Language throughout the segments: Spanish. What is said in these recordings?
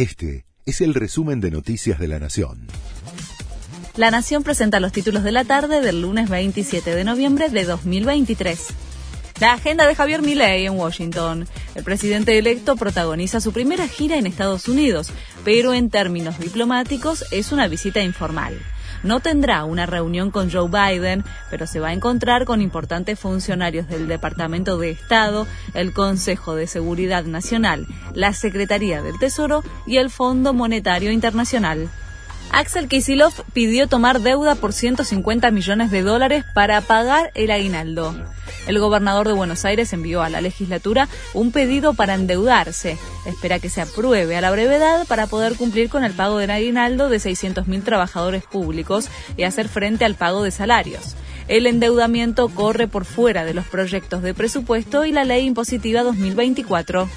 Este es el resumen de Noticias de la Nación. La Nación presenta los títulos de la tarde del lunes 27 de noviembre de 2023. La agenda de Javier Milei en Washington. El presidente electo protagoniza su primera gira en Estados Unidos, pero en términos diplomáticos es una visita informal. No tendrá una reunión con Joe Biden, pero se va a encontrar con importantes funcionarios del Departamento de Estado, el Consejo de Seguridad Nacional, la Secretaría del Tesoro y el Fondo Monetario Internacional. Axel Kisilov pidió tomar deuda por 150 millones de dólares para pagar el aguinaldo. El gobernador de Buenos Aires envió a la legislatura un pedido para endeudarse. Espera que se apruebe a la brevedad para poder cumplir con el pago del aguinaldo de 600.000 trabajadores públicos y hacer frente al pago de salarios. El endeudamiento corre por fuera de los proyectos de presupuesto y la ley impositiva 2024.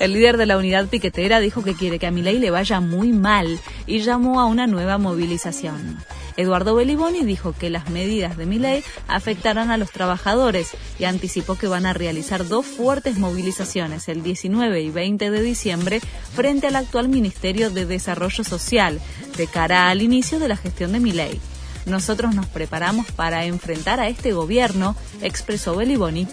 El líder de la unidad piquetera dijo que quiere que a Milei le vaya muy mal y llamó a una nueva movilización. Eduardo Beliboni dijo que las medidas de Milei afectarán a los trabajadores y anticipó que van a realizar dos fuertes movilizaciones el 19 y 20 de diciembre frente al actual Ministerio de Desarrollo Social de cara al inicio de la gestión de Milei. Nosotros nos preparamos para enfrentar a este gobierno, expresó Beliboni.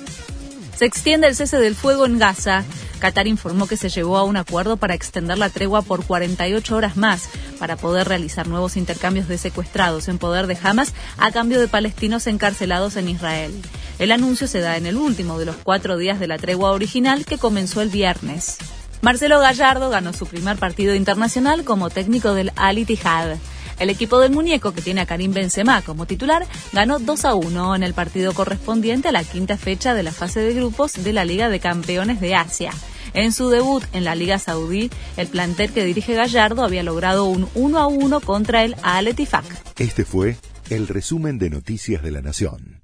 Se extiende el cese del fuego en Gaza. Qatar informó que se llegó a un acuerdo para extender la tregua por 48 horas más, para poder realizar nuevos intercambios de secuestrados en poder de Hamas a cambio de palestinos encarcelados en Israel. El anuncio se da en el último de los cuatro días de la tregua original que comenzó el viernes. Marcelo Gallardo ganó su primer partido internacional como técnico del Al Ittihad. El equipo del muñeco, que tiene a Karim Benzema como titular, ganó 2 a 1 en el partido correspondiente a la quinta fecha de la fase de grupos de la Liga de Campeones de Asia. En su debut en la Liga Saudí, el plantel que dirige Gallardo había logrado un 1 a 1 contra el Al Ettifaq. Este fue el resumen de Noticias de la Nación.